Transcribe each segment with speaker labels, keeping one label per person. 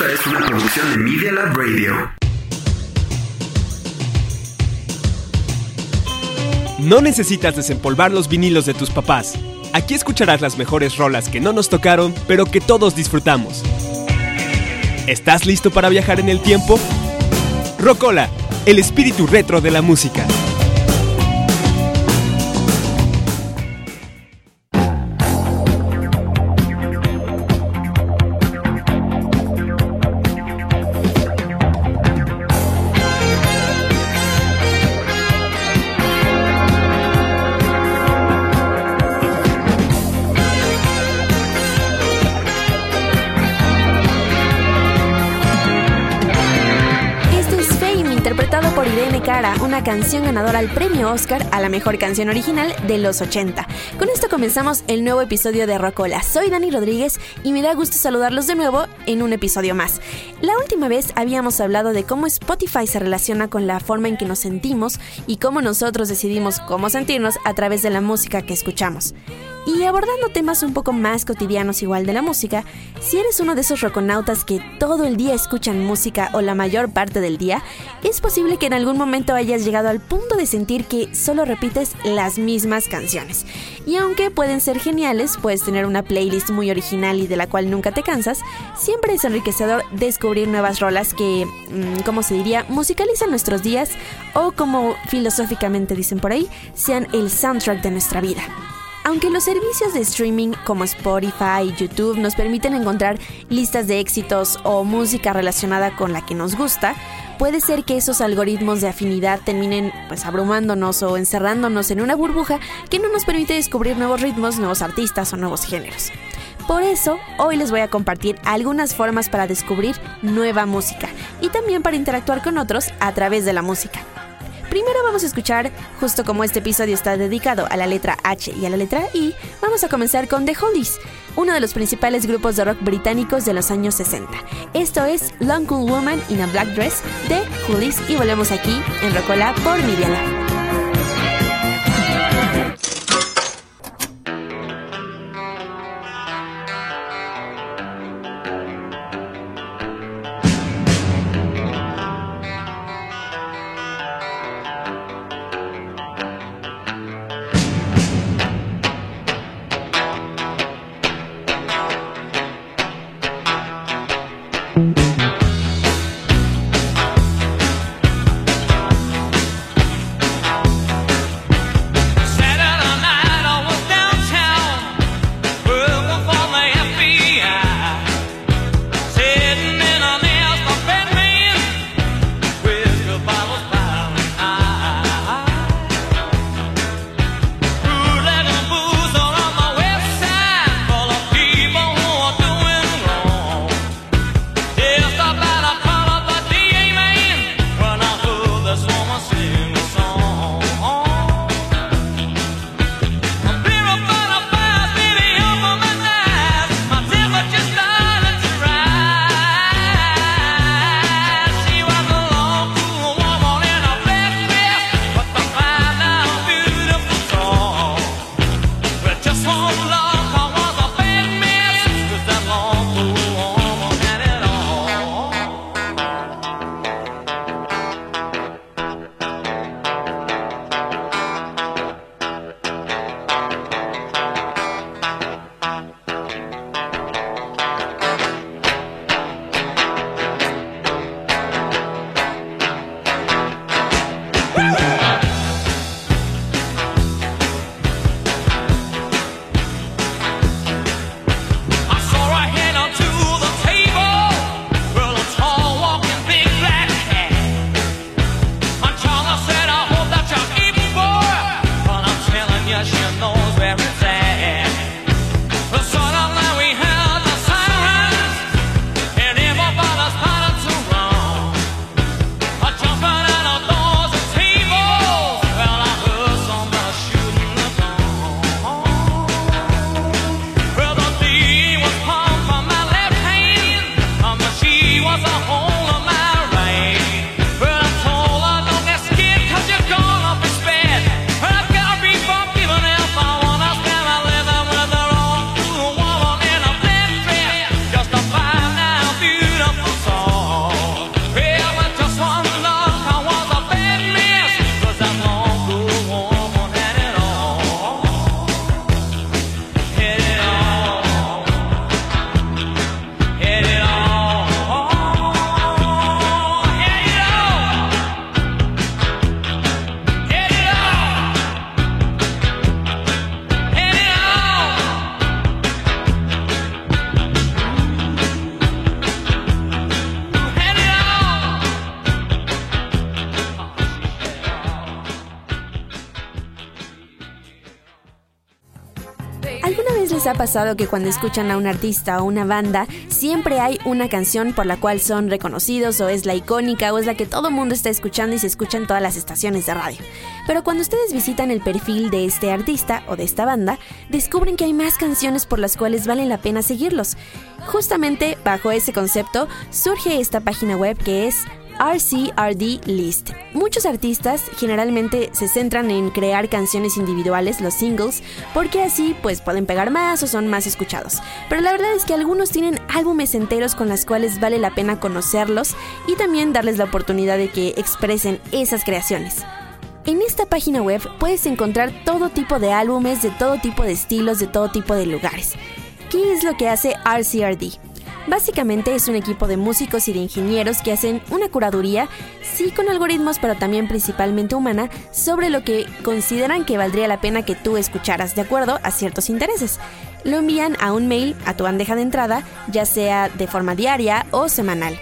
Speaker 1: Esta es una producción de Media Lab Radio.
Speaker 2: No necesitas desempolvar los vinilos de tus papás. Aquí escucharás las mejores rolas que no nos tocaron, pero que todos disfrutamos. ¿Estás listo para viajar en el tiempo? Rocola, el espíritu retro de la música.
Speaker 3: Una canción ganadora al premio Oscar a la mejor canción original de los 80. Con esto comenzamos el nuevo episodio de Rocola. Soy Dani Rodríguez y me da gusto saludarlos de nuevo en un episodio más. La última vez habíamos hablado de cómo Spotify se relaciona con la forma en que nos sentimos y cómo nosotros decidimos cómo sentirnos a través de la música que escuchamos. Y abordando temas un poco más cotidianos igual de la música, si eres uno de esos roconautas que todo el día escuchan música o la mayor parte del día, es posible que en algún momento hayas llegado al punto de sentir que solo repites las mismas canciones. Y aunque pueden ser geniales, puedes tener una playlist muy original y de la cual nunca te cansas, siempre es enriquecedor descubrir nuevas rolas que, mm, como se diría, musicalizan nuestros días o como filosóficamente dicen por ahí, sean el soundtrack de nuestra vida. Aunque los servicios de streaming como Spotify y YouTube nos permiten encontrar listas de éxitos o música relacionada con la que nos gusta, puede ser que esos algoritmos de afinidad terminen pues abrumándonos o encerrándonos en una burbuja que no nos permite descubrir nuevos ritmos, nuevos artistas o nuevos géneros. Por eso, hoy les voy a compartir algunas formas para descubrir nueva música y también para interactuar con otros a través de la música. Primero vamos a escuchar, justo como este episodio está dedicado a la letra H y a la letra I, vamos a comenzar con The Hollies, uno de los principales grupos de rock británicos de los años 60. Esto es Long Cool Woman in a Black Dress de Hollies y volvemos aquí en Rocola por Media pasado que cuando escuchan a un artista o una banda, siempre hay una canción por la cual son reconocidos o es la icónica o es la que todo el mundo está escuchando y se escucha en todas las estaciones de radio? Pero cuando ustedes visitan el perfil de este artista o de esta banda, descubren que hay más canciones por las cuales vale la pena seguirlos. Justamente bajo ese concepto surge esta página web que es RCRD List. Muchos artistas generalmente se centran en crear canciones individuales, los singles, porque así pues pueden pegar más o son más escuchados. Pero la verdad es que algunos tienen álbumes enteros con las cuales vale la pena conocerlos y también darles la oportunidad de que expresen esas creaciones. En esta página web puedes encontrar todo tipo de álbumes, de todo tipo de estilos, de todo tipo de lugares. ¿Qué es lo que hace RCRD? Básicamente es un equipo de músicos y de ingenieros que hacen una curaduría, sí con algoritmos, pero también principalmente humana, sobre lo que consideran que valdría la pena que tú escucharas de acuerdo a ciertos intereses. Lo envían a un mail a tu bandeja de entrada, ya sea de forma diaria o semanal.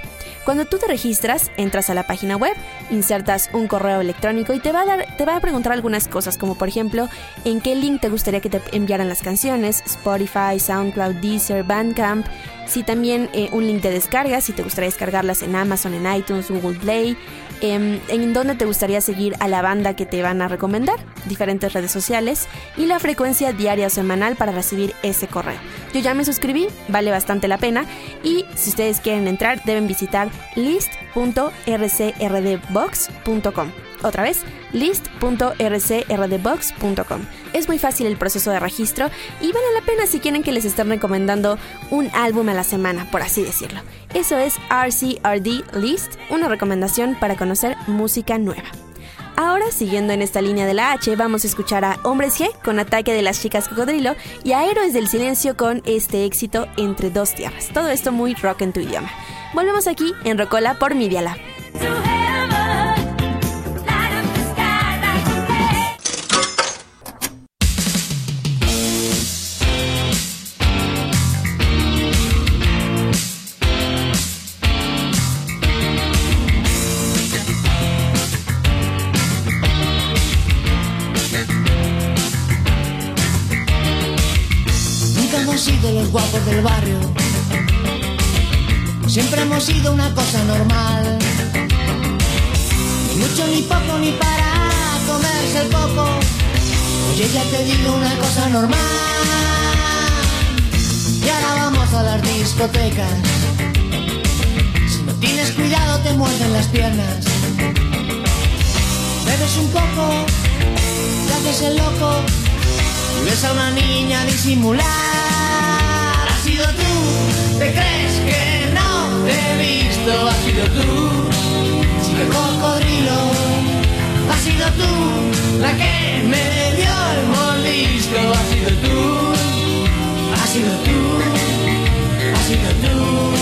Speaker 3: Cuando tú te registras, entras a la página web, insertas un correo electrónico y te va a dar, te va a preguntar algunas cosas, como por ejemplo, en qué link te gustaría que te enviaran las canciones, Spotify, SoundCloud, Deezer, Bandcamp, si también eh, un link de descarga, si te gustaría descargarlas en Amazon, en iTunes, Google Play, em, en dónde te gustaría seguir a la banda que te van a recomendar, diferentes redes sociales y la frecuencia diaria o semanal para recibir ese correo. Yo ya me suscribí, vale bastante la pena y si ustedes quieren entrar deben visitar list.rcrdbox.com. Otra vez, list.rcrdbox.com. Es muy fácil el proceso de registro y vale la pena si quieren que les estén recomendando un álbum a la semana, por así decirlo. Eso es RCRD List, una recomendación para conocer música nueva. Ahora, siguiendo en esta línea de la H, vamos a escuchar a Hombres G con Ataque de las Chicas Cocodrilo y a Héroes del Silencio con este éxito Entre Dos Tierras. Todo esto muy rock en tu idioma. Volvemos aquí en Rocola por Media Lab.
Speaker 4: Hemos sido una cosa normal. Ni mucho ni poco ni para comerse el poco. Oye, ya te digo una cosa normal. Y ahora vamos a las discotecas. Si no tienes cuidado te muerden las piernas. Bebes un poco, te haces el loco. Y ves a una niña disimular sido tú, te crees que he visto, ha sido tú, chico cocodrilo, ha sido tú, la que me dio el mordisco, ha sido tú, ha sido tú, ha sido tú.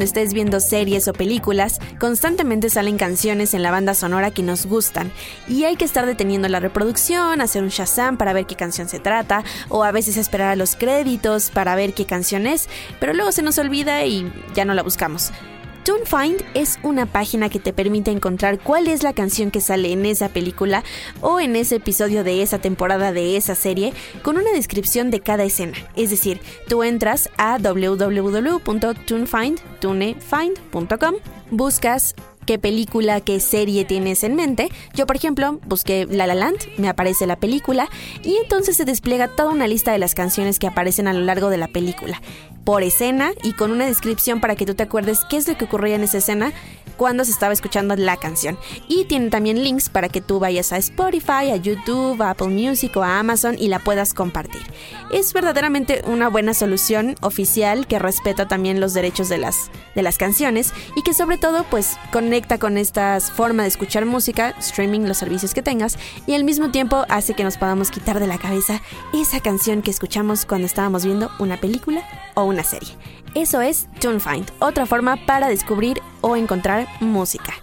Speaker 3: Cuando estés viendo series o películas, constantemente salen canciones en la banda sonora que nos gustan y hay que estar deteniendo la reproducción, hacer un Shazam para ver qué canción se trata o a veces esperar a los créditos para ver qué canción es, pero luego se nos olvida y ya no la buscamos. TuneFind es una página que te permite encontrar cuál es la canción que sale en esa película o en ese episodio de esa temporada de esa serie con una descripción de cada escena. Es decir, tú entras a www.tunefind.com, buscas qué película, qué serie tienes en mente. Yo, por ejemplo, busqué La La Land, me aparece la película y entonces se despliega toda una lista de las canciones que aparecen a lo largo de la película, por escena y con una descripción para que tú te acuerdes qué es lo que ocurría en esa escena cuando se estaba escuchando la canción. Y tiene también links para que tú vayas a Spotify, a YouTube, a Apple Music o a Amazon y la puedas compartir. Es verdaderamente una buena solución oficial que respeta también los derechos de las, de las canciones y que sobre todo pues conecta con esta forma de escuchar música, streaming, los servicios que tengas y al mismo tiempo hace que nos podamos quitar de la cabeza esa canción que escuchamos cuando estábamos viendo una película o una serie. Eso es TuneFind, otra forma para descubrir o encontrar música.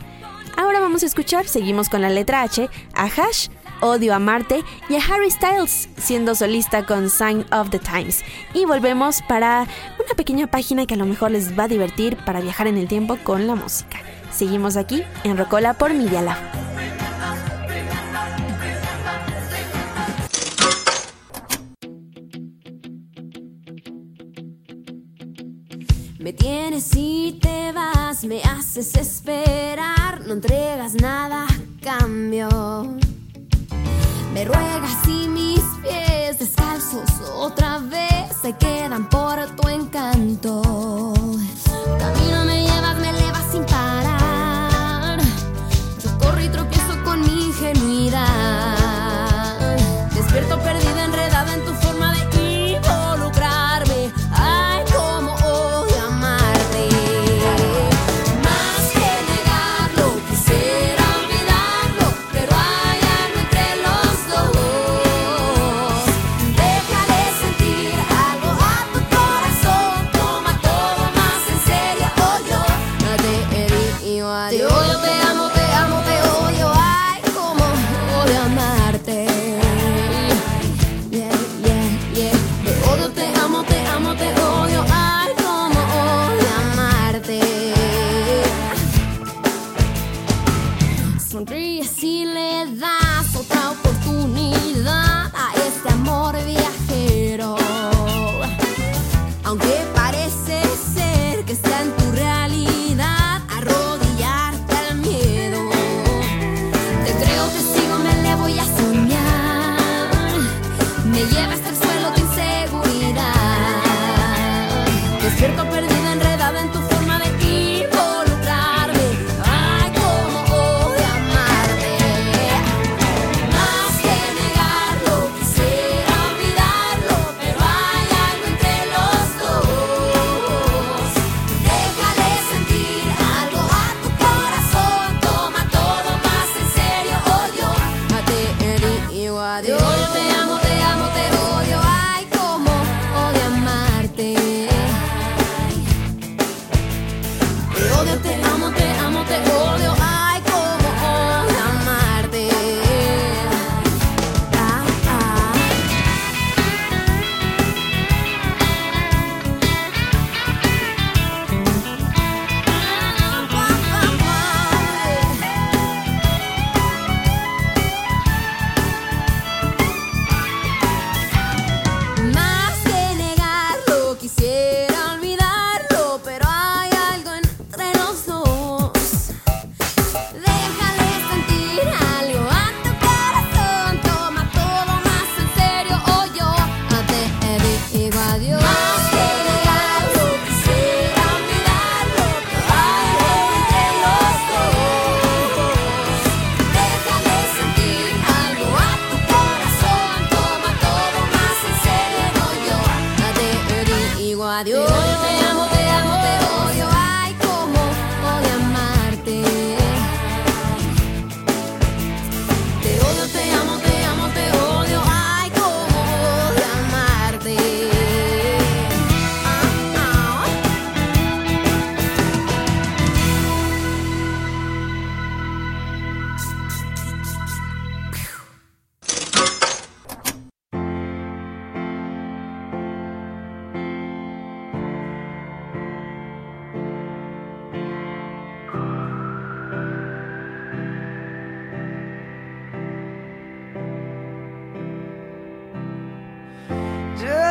Speaker 3: Ahora vamos a escuchar, seguimos con la letra H, a Hash, Odio a Marte y a Harry Styles siendo solista con Sign of the Times. Y volvemos para una pequeña página que a lo mejor les va a divertir para viajar en el tiempo con la música. Seguimos aquí en Rocola por Media
Speaker 5: Me tienes y te vas, me haces esperar, no entregas nada a cambio. Me ruegas y mis pies descalzos otra vez se quedan por tu encanto.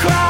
Speaker 3: cry.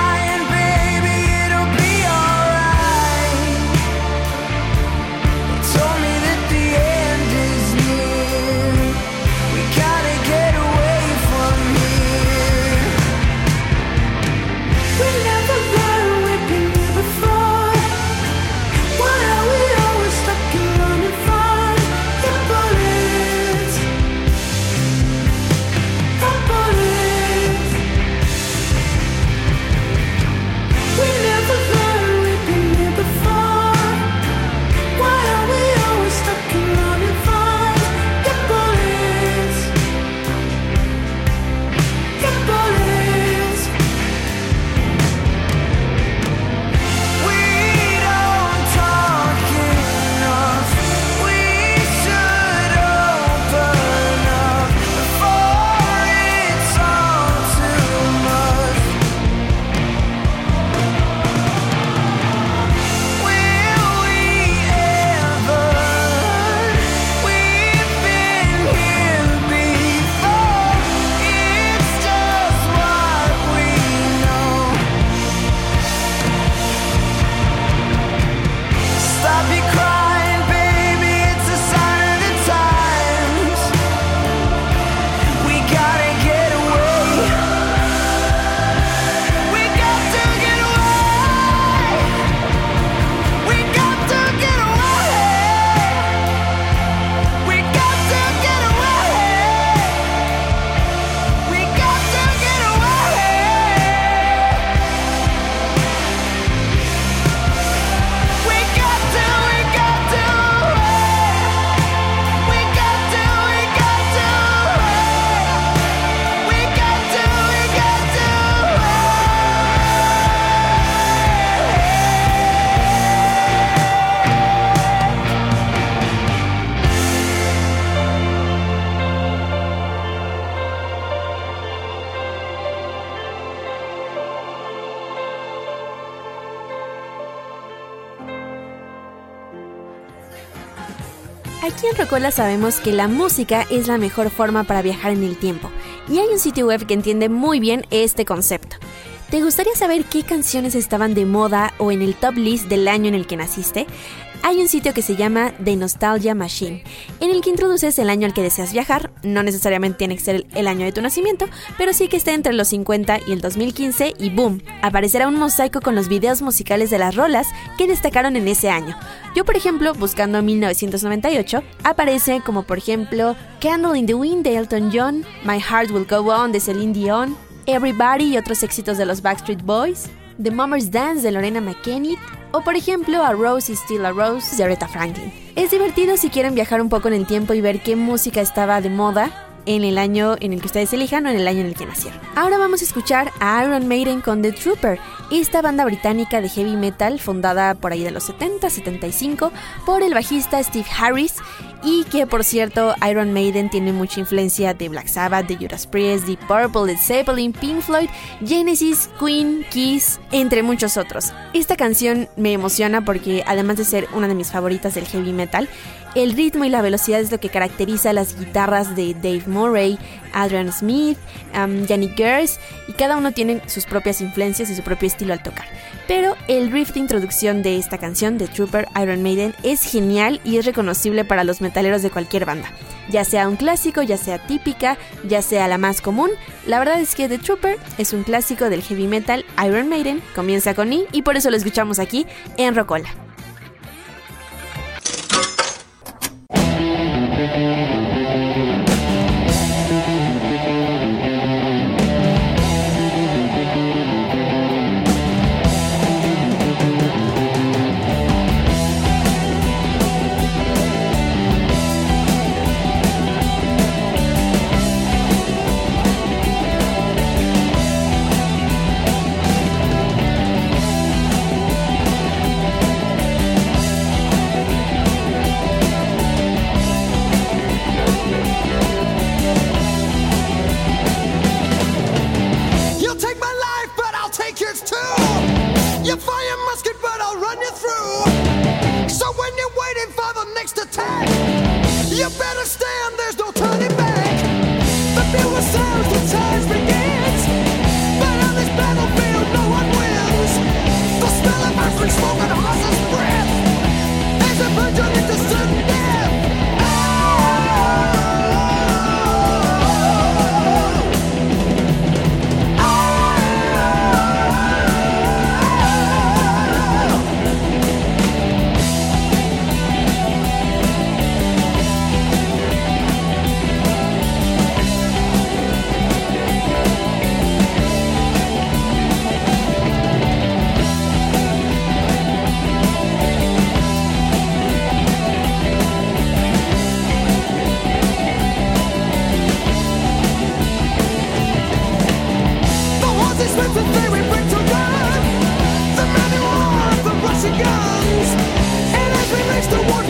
Speaker 3: Sabemos que la música es la mejor forma para viajar en el tiempo, y hay un sitio web que entiende muy bien este concepto. ¿Te gustaría saber qué canciones estaban de moda o en el top list del año en el que naciste? Hay un sitio que se llama The Nostalgia Machine, en el que introduces el año al que deseas viajar. No necesariamente tiene que ser el año de tu nacimiento, pero sí que esté entre los 50 y el 2015 y boom, aparecerá un mosaico con los videos musicales de las rolas que destacaron en ese año. Yo, por ejemplo, buscando 1998, aparece como por ejemplo Candle in the Wind de Elton John, My Heart Will Go On de Celine Dion, Everybody y otros éxitos de los Backstreet Boys, The Mummer's Dance de Lorena McKennitt, o por ejemplo a Rose is Still a Rose de Aretha Franklin. Es divertido si quieren viajar un poco en el tiempo y ver qué música estaba de moda en el año en el que ustedes elijan o en el año en el que nacieron. Ahora vamos a escuchar a Iron Maiden con The Trooper, esta banda británica de heavy metal fundada por ahí de los 70-75 por el bajista Steve Harris y que por cierto Iron Maiden tiene mucha influencia de Black Sabbath, de Judas Priest, de Purple, de Zeppelin, Pink Floyd, Genesis, Queen, Kiss, entre muchos otros. Esta canción me emociona porque además de ser una de mis favoritas del heavy metal, el ritmo y la velocidad es lo que caracteriza las guitarras de Dave Murray, Adrian Smith, um, Yannick Gers, y cada uno tiene sus propias influencias y su propio estilo al tocar. Pero el riff de introducción de esta canción de Trooper Iron Maiden es genial y es reconocible para los metaleros de cualquier banda. Ya sea un clásico, ya sea típica, ya sea la más común, la verdad es que The Trooper es un clásico del heavy metal Iron Maiden, comienza con I y por eso lo escuchamos aquí en Rocola.
Speaker 6: You fire musket, but I'll run you through. So when you're waiting for the next attack, you better stand, guns. And as we reach
Speaker 3: the war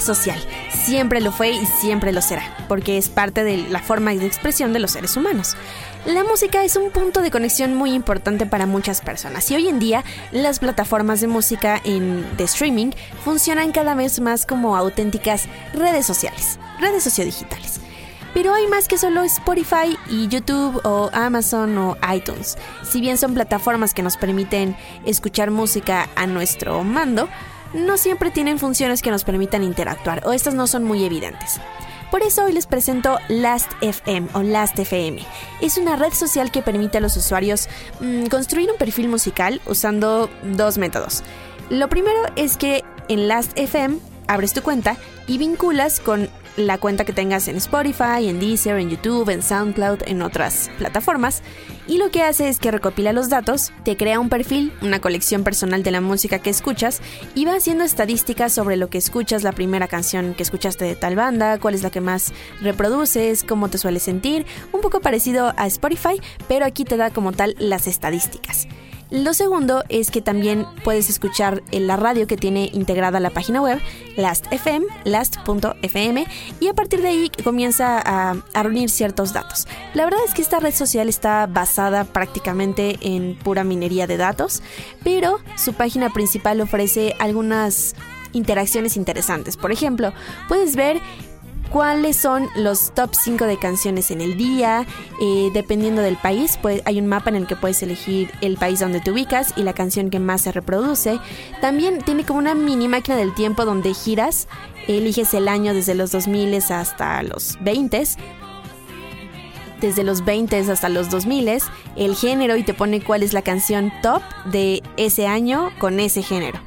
Speaker 3: social, siempre lo fue y siempre lo será, porque es parte de la forma de expresión de los seres humanos. La música es un punto de conexión muy importante para muchas personas y hoy en día las plataformas de música en, de streaming funcionan cada vez más como auténticas redes sociales, redes sociodigitales. Pero hay más que solo Spotify y YouTube o Amazon o iTunes. Si bien son plataformas que nos permiten escuchar música a nuestro mando, no siempre tienen funciones que nos permitan interactuar o estas no son muy evidentes. Por eso hoy les presento Last.fm o Last.fm. Es una red social que permite a los usuarios mm, construir un perfil musical usando dos métodos. Lo primero es que en Last.fm abres tu cuenta y vinculas con la cuenta que tengas en Spotify, en Deezer, en YouTube, en SoundCloud, en otras plataformas. Y lo que hace es que recopila los datos, te crea un perfil, una colección personal de la música que escuchas y va haciendo estadísticas sobre lo que escuchas, la primera canción que escuchaste de tal banda, cuál es la que más reproduces, cómo te sueles sentir, un poco parecido a Spotify, pero aquí te da como tal las estadísticas. Lo segundo es que también puedes escuchar en la radio que tiene integrada la página web, Last.fm, last.fm, y a partir de ahí comienza a, a, reunir ciertos datos. La verdad es que esta red social está basada prácticamente en pura minería de datos, pero su página principal ofrece algunas interacciones interesantes. Por ejemplo, puedes ver cuáles son los top 5 de canciones en el día. Eh, dependiendo del país, pues, hay un mapa en el que puedes elegir el país donde te ubicas y la canción que más se reproduce. También tiene como una mini máquina del tiempo donde giras, eliges el año desde los 2000 hasta los 20 desde los 20 hasta los 2000, el género y te pone cuál es la canción top de ese año con ese género.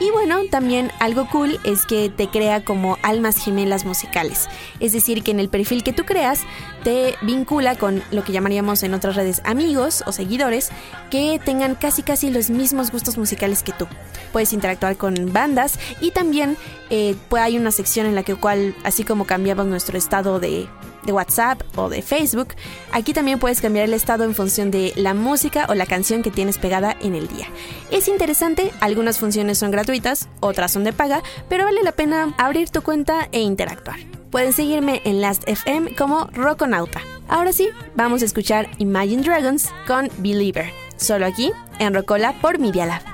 Speaker 3: Y bueno, también algo cool es que te crea como almas gemelas musicales. Es decir, que en el perfil que tú creas te vincula con lo que llamaríamos en otras redes amigos o seguidores que tengan casi casi los mismos gustos musicales que tú. Puedes interactuar con bandas y también eh, hay una sección en la que cual, así como cambiamos nuestro estado de de WhatsApp o de Facebook. Aquí también puedes cambiar el estado en función de la música o la canción que tienes pegada en el día. Es interesante, algunas funciones son gratuitas, otras son de paga, pero vale la pena abrir tu cuenta e interactuar. Pueden seguirme en Last.fm como Roconauta. Ahora sí, vamos a escuchar Imagine Dragons con Believer, solo aquí en Rocola por Media Lab.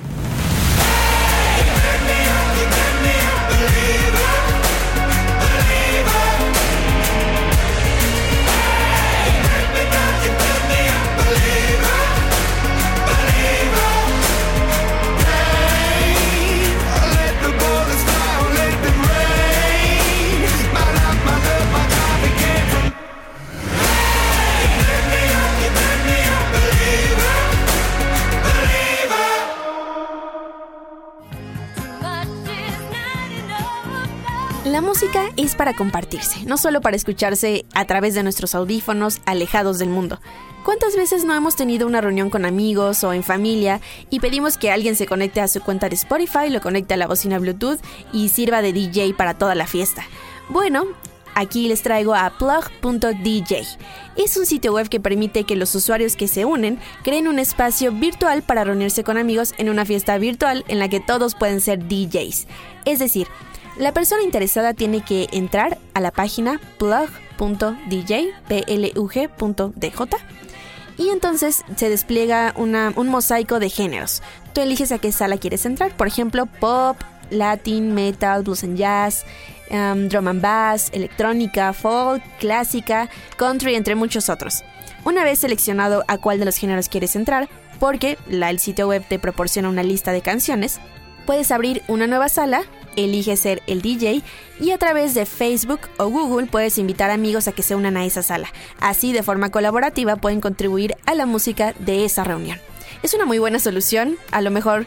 Speaker 3: Es para compartirse, no solo para escucharse a través de nuestros audífonos alejados del mundo. ¿Cuántas veces no hemos tenido una reunión con amigos o en familia y pedimos que alguien se conecte a su cuenta de Spotify, lo conecte a la bocina Bluetooth y sirva de DJ para toda la fiesta? Bueno, aquí les traigo a plug.dj. Es un sitio web que permite que los usuarios que se unen creen un espacio virtual para reunirse con amigos en una fiesta virtual en la que todos pueden ser DJs. Es decir, la persona interesada tiene que entrar a la página plug.dj, plug.dj, y entonces se despliega un mosaico de géneros. Tú eliges a qué sala quieres entrar, por ejemplo, pop, latin, metal, blues and jazz, um, drum and bass, electrónica, folk, clásica, country, entre muchos otros. Una vez seleccionado a cuál de los géneros quieres entrar, porque el sitio web te proporciona una lista de canciones, puedes abrir una nueva sala, elige ser el DJ y a través de Facebook o Google puedes invitar amigos a que se unan a esa sala. Así de forma colaborativa pueden contribuir a la música de esa reunión. Es una muy buena solución, a lo mejor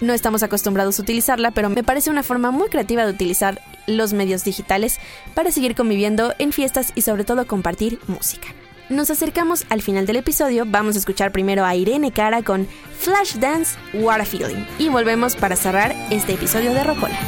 Speaker 3: no estamos acostumbrados a utilizarla, pero me parece una forma muy creativa de utilizar los medios digitales para seguir conviviendo en fiestas y sobre todo compartir música. Nos acercamos al final del episodio, vamos a escuchar primero a Irene Cara con Flashdance What a Feeling y volvemos para cerrar este episodio de Rocola.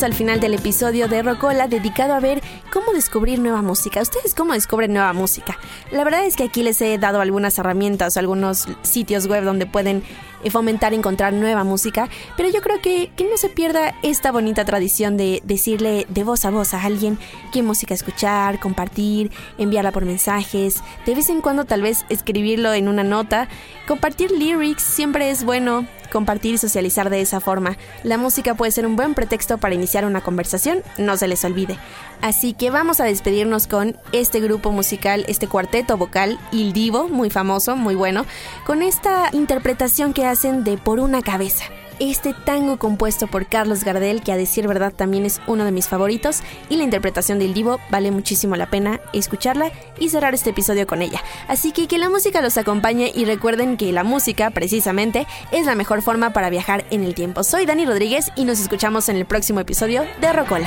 Speaker 3: Al final del episodio de Rocola dedicado a ver cómo descubrir nueva música. ¿Ustedes cómo descubren nueva música? La verdad es que aquí les he dado algunas herramientas, algunos sitios web donde pueden eh, fomentar encontrar nueva música, pero yo creo que, que no se pierda esta bonita tradición de decirle de voz a voz a alguien qué música escuchar, compartir, enviarla por mensajes, de vez en cuando tal vez escribirlo en una nota, compartir lyrics siempre es bueno, compartir y socializar de esa forma. La música puede ser un buen pretexto para iniciar una conversación, no se les olvide. Así que vamos a despedirnos con este grupo musical, este cuarteto vocal, Il Divo, muy famoso, muy bueno, con esta interpretación que hacen de Por una cabeza. Este tango compuesto por Carlos Gardel, que a decir verdad también es uno de mis favoritos, y la interpretación del Divo vale muchísimo la pena escucharla y cerrar este episodio con ella. Así que que la música los acompañe y recuerden que la música, precisamente, es la mejor forma para viajar en el tiempo. Soy Dani Rodríguez y nos escuchamos en el próximo episodio de Rocola.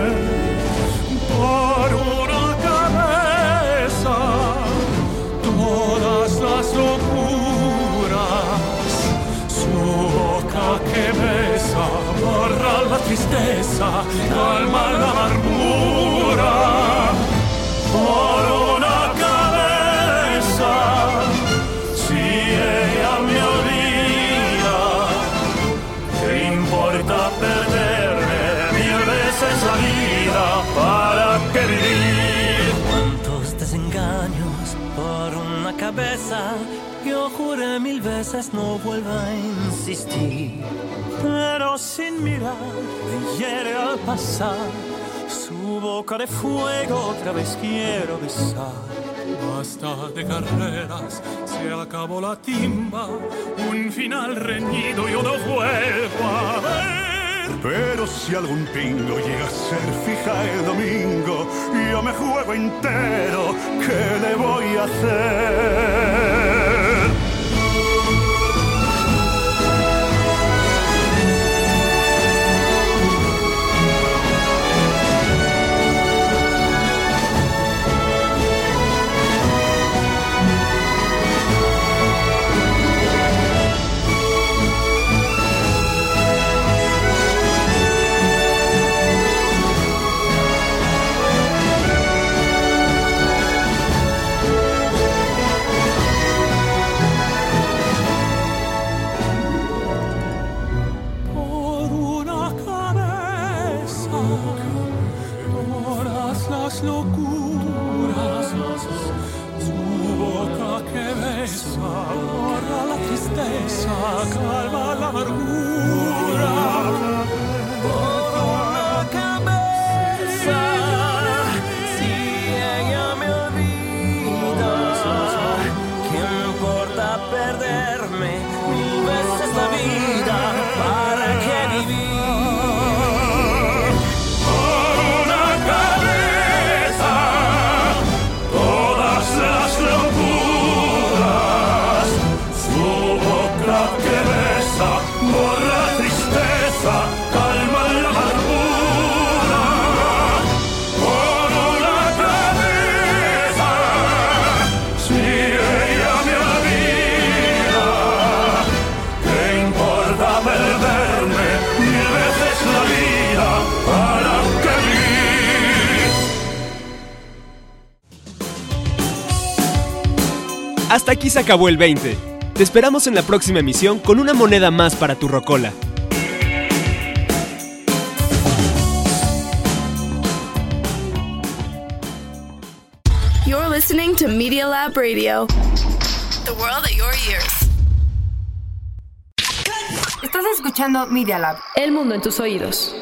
Speaker 7: Tristeza, calma la amargura. Por una cabeza, si ella me olvida, ¿qué importa perderme mil veces la vida? ¿Para qué vivir?
Speaker 8: cuántos desengaños por una cabeza yo juré mil veces no vuelva a insistir pero mirar me hiere al pasar su boca de fuego otra vez quiero besar
Speaker 7: Basta de carreras, se acabó la timba, un final reñido yo no vuelvo a ver. Pero si algún pingo llega a ser fija el domingo, yo me juego entero, ¿qué le voy a hacer?
Speaker 2: Aquí se acabó el 20. Te esperamos en la próxima emisión con una moneda más para tu rocola.
Speaker 9: You're listening to Media Lab Radio. The world at your ears.
Speaker 10: Estás escuchando Media Lab.
Speaker 9: El mundo en tus oídos.